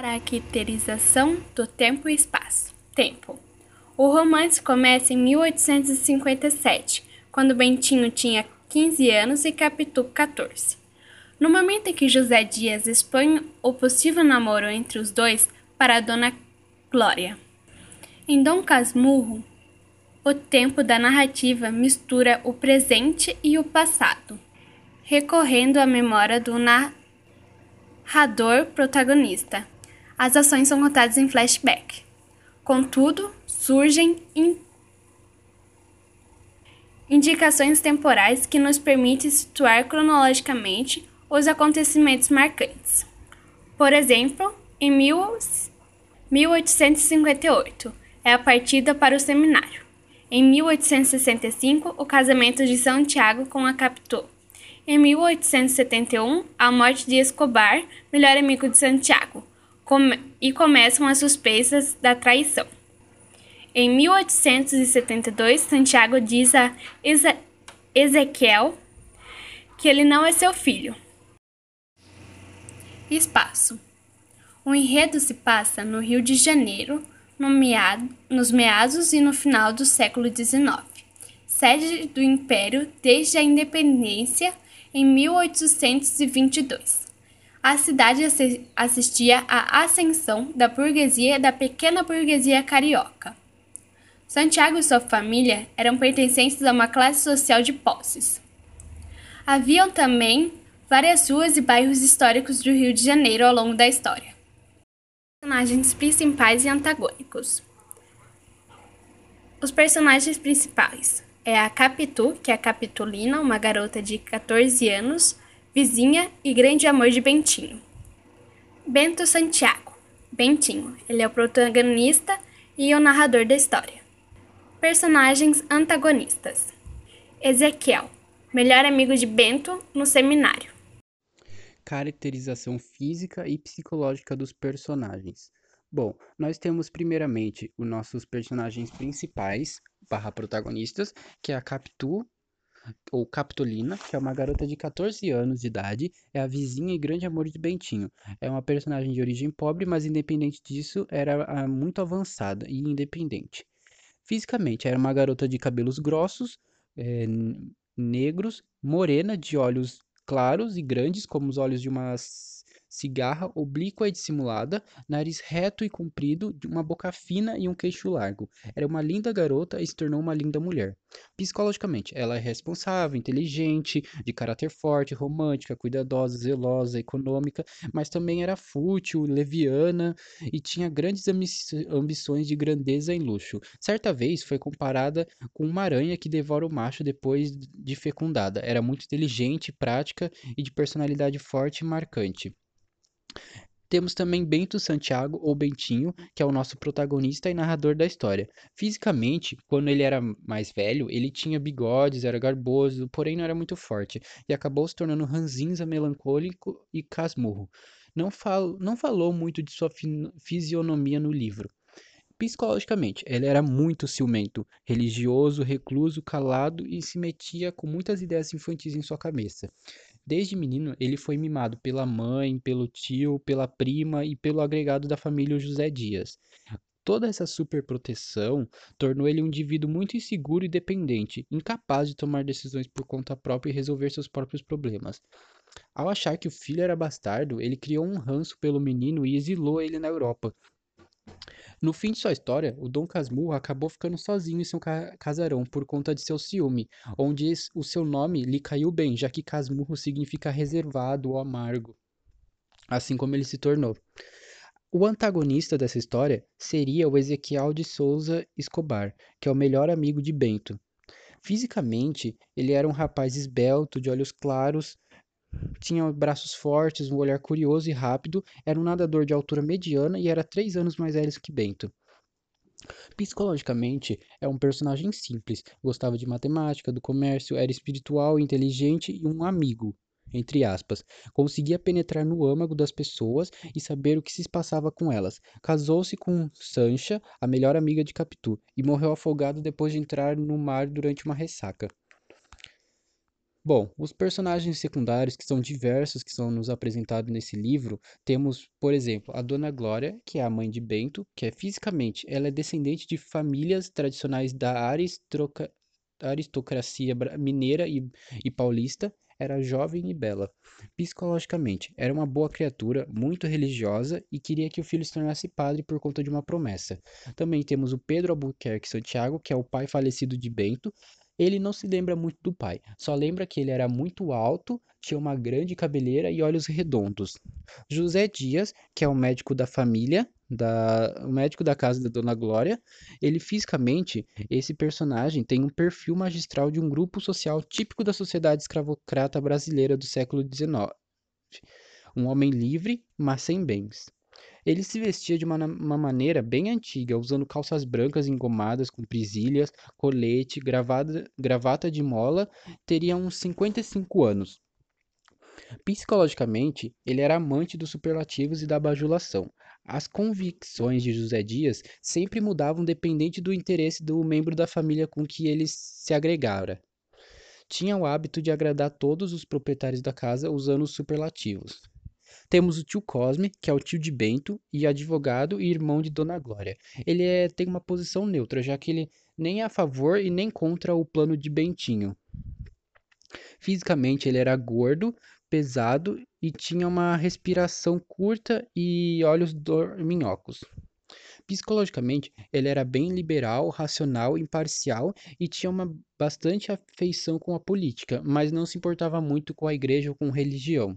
Caracterização do tempo e espaço. Tempo. O romance começa em 1857, quando Bentinho tinha 15 anos e Capitu 14. No momento em que José Dias expõe o possível namoro entre os dois para a dona Glória. Em Dom Casmurro, o tempo da narrativa mistura o presente e o passado, recorrendo à memória do narrador protagonista. As ações são contadas em flashback. Contudo, surgem in... indicações temporais que nos permitem situar cronologicamente os acontecimentos marcantes. Por exemplo, em 1858 é a partida para o seminário. Em 1865, o casamento de Santiago com a Capitu. Em 1871, a morte de Escobar, melhor amigo de Santiago, come e começam as suspeitas da traição. Em 1872, Santiago diz a Ezequiel que ele não é seu filho. Espaço. O enredo se passa no Rio de Janeiro, no meado, nos meados e no final do século XIX, sede do Império desde a independência em 1822. A cidade assistia à ascensão da burguesia da pequena burguesia carioca. Santiago e sua família eram pertencentes a uma classe social de posses. Haviam também várias ruas e bairros históricos do Rio de Janeiro ao longo da história personagens principais e antagônicos. Os personagens principais é a Capitu, que é a Capitolina, uma garota de 14 anos, vizinha e grande amor de Bentinho. Bento Santiago, Bentinho, ele é o protagonista e o narrador da história. Personagens antagonistas: Ezequiel, melhor amigo de Bento no seminário caracterização física e psicológica dos personagens. Bom, nós temos primeiramente os nossos personagens principais, barra protagonistas, que é a Capitu, ou Capitolina, que é uma garota de 14 anos de idade, é a vizinha e grande amor de Bentinho. É uma personagem de origem pobre, mas independente disso, era ah, muito avançada e independente. Fisicamente, era uma garota de cabelos grossos, é, negros, morena, de olhos claros e grandes, como os olhos de uma cigarra oblíqua e dissimulada, nariz reto e comprido, uma boca fina e um queixo largo. Era uma linda garota e se tornou uma linda mulher. Psicologicamente, ela é responsável, inteligente, de caráter forte, romântica, cuidadosa, zelosa, econômica, mas também era fútil, leviana e tinha grandes ambições de grandeza e luxo. Certa vez foi comparada com uma aranha que devora o macho depois de fecundada. Era muito inteligente, prática e de personalidade forte e marcante. Temos também Bento Santiago, ou Bentinho, que é o nosso protagonista e narrador da história. Fisicamente, quando ele era mais velho, ele tinha bigodes, era garboso, porém não era muito forte, e acabou se tornando ranzinza, melancólico e casmurro. Não, fal não falou muito de sua fisionomia no livro. Psicologicamente, ele era muito ciumento, religioso, recluso, calado e se metia com muitas ideias infantis em sua cabeça. Desde menino, ele foi mimado pela mãe, pelo tio, pela prima e pelo agregado da família José Dias. Toda essa superproteção tornou ele um indivíduo muito inseguro e dependente, incapaz de tomar decisões por conta própria e resolver seus próprios problemas. Ao achar que o filho era bastardo, ele criou um ranço pelo menino e exilou ele na Europa, no fim de sua história, o Dom Casmurro acabou ficando sozinho em seu casarão por conta de seu ciúme, onde o seu nome lhe caiu bem, já que Casmurro significa reservado ou amargo, assim como ele se tornou. O antagonista dessa história seria o Ezequiel de Souza Escobar, que é o melhor amigo de Bento. Fisicamente, ele era um rapaz esbelto, de olhos claros, tinha braços fortes, um olhar curioso e rápido, era um nadador de altura mediana e era três anos mais velho que Bento. Psicologicamente, é um personagem simples, gostava de matemática, do comércio, era espiritual, inteligente e um amigo, entre aspas. Conseguia penetrar no âmago das pessoas e saber o que se passava com elas. Casou-se com Sancha, a melhor amiga de Capitu, e morreu afogado depois de entrar no mar durante uma ressaca. Bom, os personagens secundários, que são diversos, que são nos apresentados nesse livro, temos, por exemplo, a Dona Glória, que é a mãe de Bento, que é fisicamente, ela é descendente de famílias tradicionais da aristocracia mineira e, e paulista, era jovem e bela. Psicologicamente, era uma boa criatura, muito religiosa e queria que o filho se tornasse padre por conta de uma promessa. Também temos o Pedro Albuquerque Santiago, que é o pai falecido de Bento. Ele não se lembra muito do pai, só lembra que ele era muito alto, tinha uma grande cabeleira e olhos redondos. José Dias, que é o médico da família, da, o médico da casa da Dona Glória, ele fisicamente, esse personagem tem um perfil magistral de um grupo social típico da sociedade escravocrata brasileira do século XIX. Um homem livre, mas sem bens. Ele se vestia de uma, uma maneira bem antiga, usando calças brancas engomadas com presilhas, colete, gravada, gravata de mola, teria uns 55 anos. Psicologicamente, ele era amante dos superlativos e da bajulação. As convicções de José Dias sempre mudavam dependente do interesse do membro da família com que ele se agregara. Tinha o hábito de agradar todos os proprietários da casa usando os superlativos. Temos o tio Cosme, que é o tio de Bento e advogado e irmão de Dona Glória. Ele é, tem uma posição neutra, já que ele nem é a favor e nem contra o plano de Bentinho. Fisicamente, ele era gordo, pesado e tinha uma respiração curta e olhos dorminhocos. Psicologicamente, ele era bem liberal, racional, imparcial e tinha uma bastante afeição com a política, mas não se importava muito com a igreja ou com religião.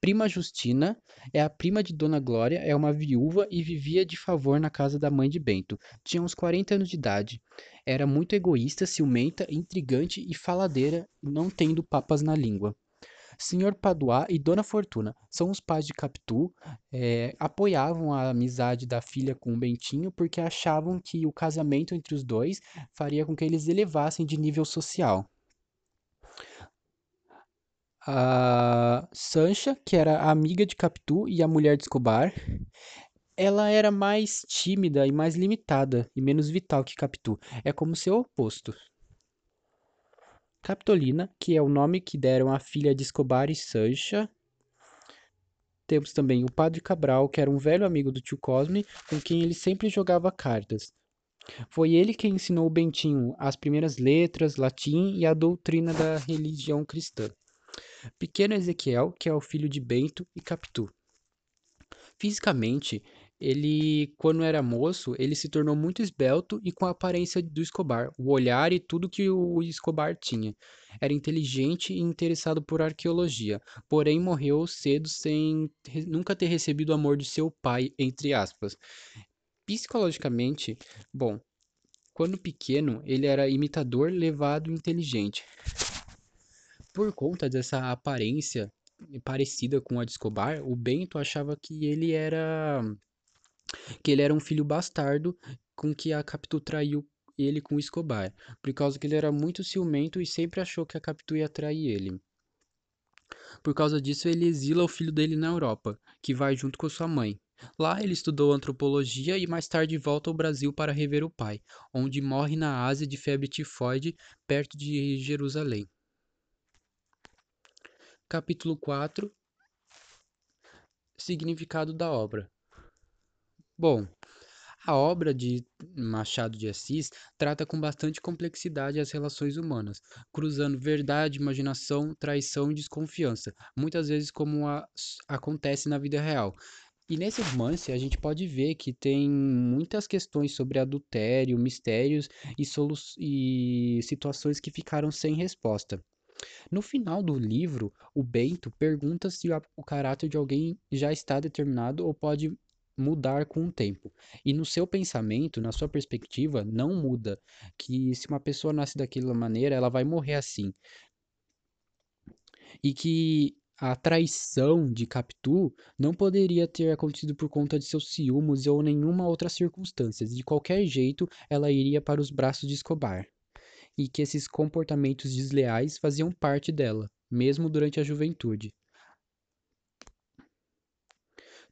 Prima Justina é a prima de Dona Glória, é uma viúva e vivia de favor na casa da mãe de Bento. Tinha uns 40 anos de idade. Era muito egoísta, ciumenta, intrigante e faladeira, não tendo papas na língua. Senhor Padois e Dona Fortuna são os pais de Capitu, eh, apoiavam a amizade da filha com o Bentinho porque achavam que o casamento entre os dois faria com que eles elevassem de nível social. A Sancha, que era a amiga de Capitu e a mulher de Escobar, ela era mais tímida e mais limitada e menos vital que Capitu. É como seu oposto. Capitolina, que é o nome que deram à filha de Escobar e Sancha. Temos também o Padre Cabral, que era um velho amigo do tio Cosme, com quem ele sempre jogava cartas. Foi ele quem ensinou o Bentinho as primeiras letras, latim e a doutrina da religião cristã. Pequeno Ezequiel, que é o filho de Bento e Capitu. Fisicamente, ele, quando era moço, ele se tornou muito esbelto e com a aparência do Escobar, o olhar e tudo que o Escobar tinha. Era inteligente e interessado por arqueologia, porém morreu cedo sem nunca ter recebido o amor de seu pai, entre aspas. Psicologicamente, bom, quando pequeno, ele era imitador, levado e inteligente. Por conta dessa aparência parecida com a de Escobar, o Bento achava que ele era que ele era um filho bastardo com que a Capitu traiu ele com Escobar, por causa que ele era muito ciumento e sempre achou que a Capitu ia trair ele. Por causa disso, ele exila o filho dele na Europa, que vai junto com sua mãe. Lá ele estudou antropologia e mais tarde volta ao Brasil para rever o pai, onde morre na Ásia de febre tifoide, perto de Jerusalém. Capítulo 4 Significado da obra. Bom, a obra de Machado de Assis trata com bastante complexidade as relações humanas, cruzando verdade, imaginação, traição e desconfiança, muitas vezes como a- acontece na vida real. E nesse romance a gente pode ver que tem muitas questões sobre adultério, mistérios e, e situações que ficaram sem resposta. No final do livro, o Bento pergunta se o caráter de alguém já está determinado ou pode mudar com o tempo. E no seu pensamento, na sua perspectiva, não muda. Que se uma pessoa nasce daquela maneira, ela vai morrer assim. E que a traição de Capitu não poderia ter acontecido por conta de seus ciúmes ou nenhuma outra circunstância. De qualquer jeito, ela iria para os braços de Escobar e que esses comportamentos desleais faziam parte dela, mesmo durante a juventude.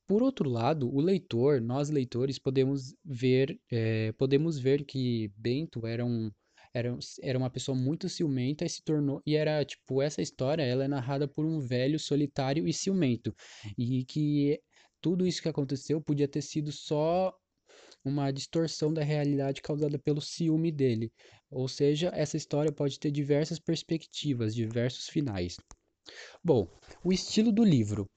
Por outro lado, o leitor, nós leitores, podemos ver, eh, podemos ver que Bento era um, era, era uma pessoa muito ciumenta e se tornou. E era, tipo, essa história ela é narrada por um velho solitário e ciumento. E que tudo isso que aconteceu podia ter sido só uma distorção da realidade causada pelo ciúme dele. Ou seja, essa história pode ter diversas perspectivas, diversos finais. Bom, o estilo do livro.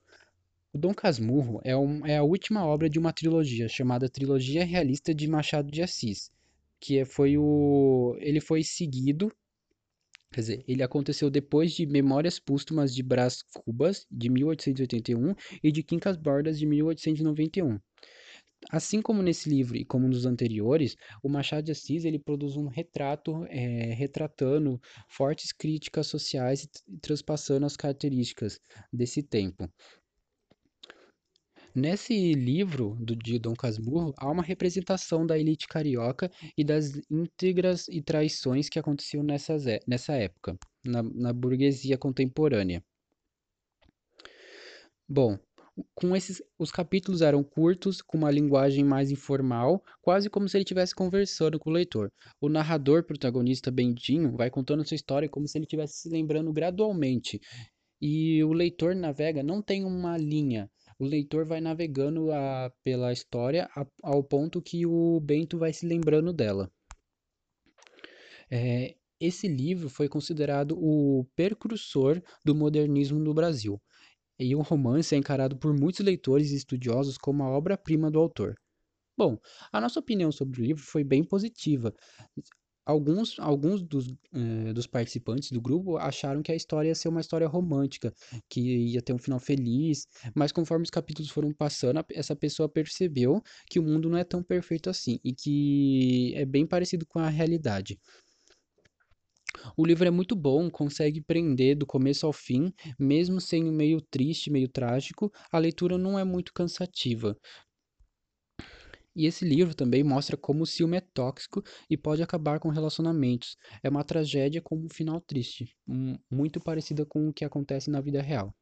O Dom Casmurro é, um, é a última obra de uma trilogia chamada Trilogia Realista de Machado de Assis, que é, foi o ele foi seguido, quer dizer, ele aconteceu depois de Memórias Póstumas de Brás Cubas de 1881 e de Quincas Bordas de 1891. Assim como nesse livro e como nos anteriores, o Machado de Assis ele produz um retrato é, retratando fortes críticas sociais e transpassando as características desse tempo. Nesse livro do, de Dom Casmurro, há uma representação da elite carioca e das íntegras e traições que aconteciam nessas, nessa época, na, na burguesia contemporânea. Bom, com esses, os capítulos eram curtos, com uma linguagem mais informal, quase como se ele estivesse conversando com o leitor. O narrador protagonista Bentinho vai contando sua história como se ele estivesse se lembrando gradualmente. E o leitor navega, não tem uma linha, o leitor vai navegando a, pela história a, ao ponto que o Bento vai se lembrando dela. É, esse livro foi considerado o precursor do modernismo no Brasil, e o romance é encarado por muitos leitores e estudiosos como a obra-prima do autor. Bom, a nossa opinião sobre o livro foi bem positiva. Alguns, alguns dos, eh, dos participantes do grupo acharam que a história ia ser uma história romântica, que ia ter um final feliz, mas conforme os capítulos foram passando, essa pessoa percebeu que o mundo não é tão perfeito assim e que é bem parecido com a realidade. O livro é muito bom, consegue prender do começo ao fim, mesmo sendo meio triste, meio trágico, a leitura não é muito cansativa. E esse livro também mostra como o ciúme é tóxico e pode acabar com relacionamentos. É uma tragédia com um final triste, muito parecida com o que acontece na vida real.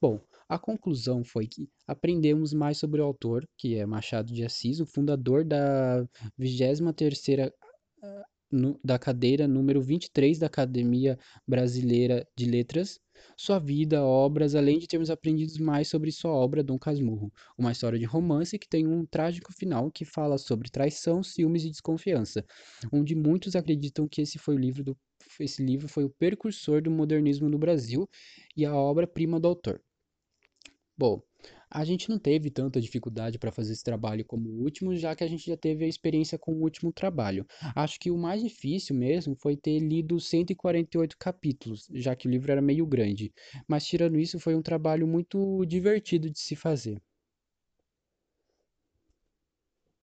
Bom, a conclusão foi que aprendemos mais sobre o autor, que é Machado de Assis, o fundador da 23ª no, da cadeira número 23 da Academia Brasileira de Letras, sua vida, obras, além de termos aprendido mais sobre sua obra Dom Casmurro, uma história de romance que tem um trágico final que fala sobre traição, ciúmes e desconfiança, onde muitos acreditam que esse foi o livro do esse livro foi o precursor do modernismo no Brasil e a obra-prima do autor. Bom, a gente não teve tanta dificuldade para fazer esse trabalho como o último, já que a gente já teve a experiência com o último trabalho. Acho que o mais difícil mesmo foi ter lido 148 capítulos, já que o livro era meio grande. Mas tirando isso, foi um trabalho muito divertido de se fazer.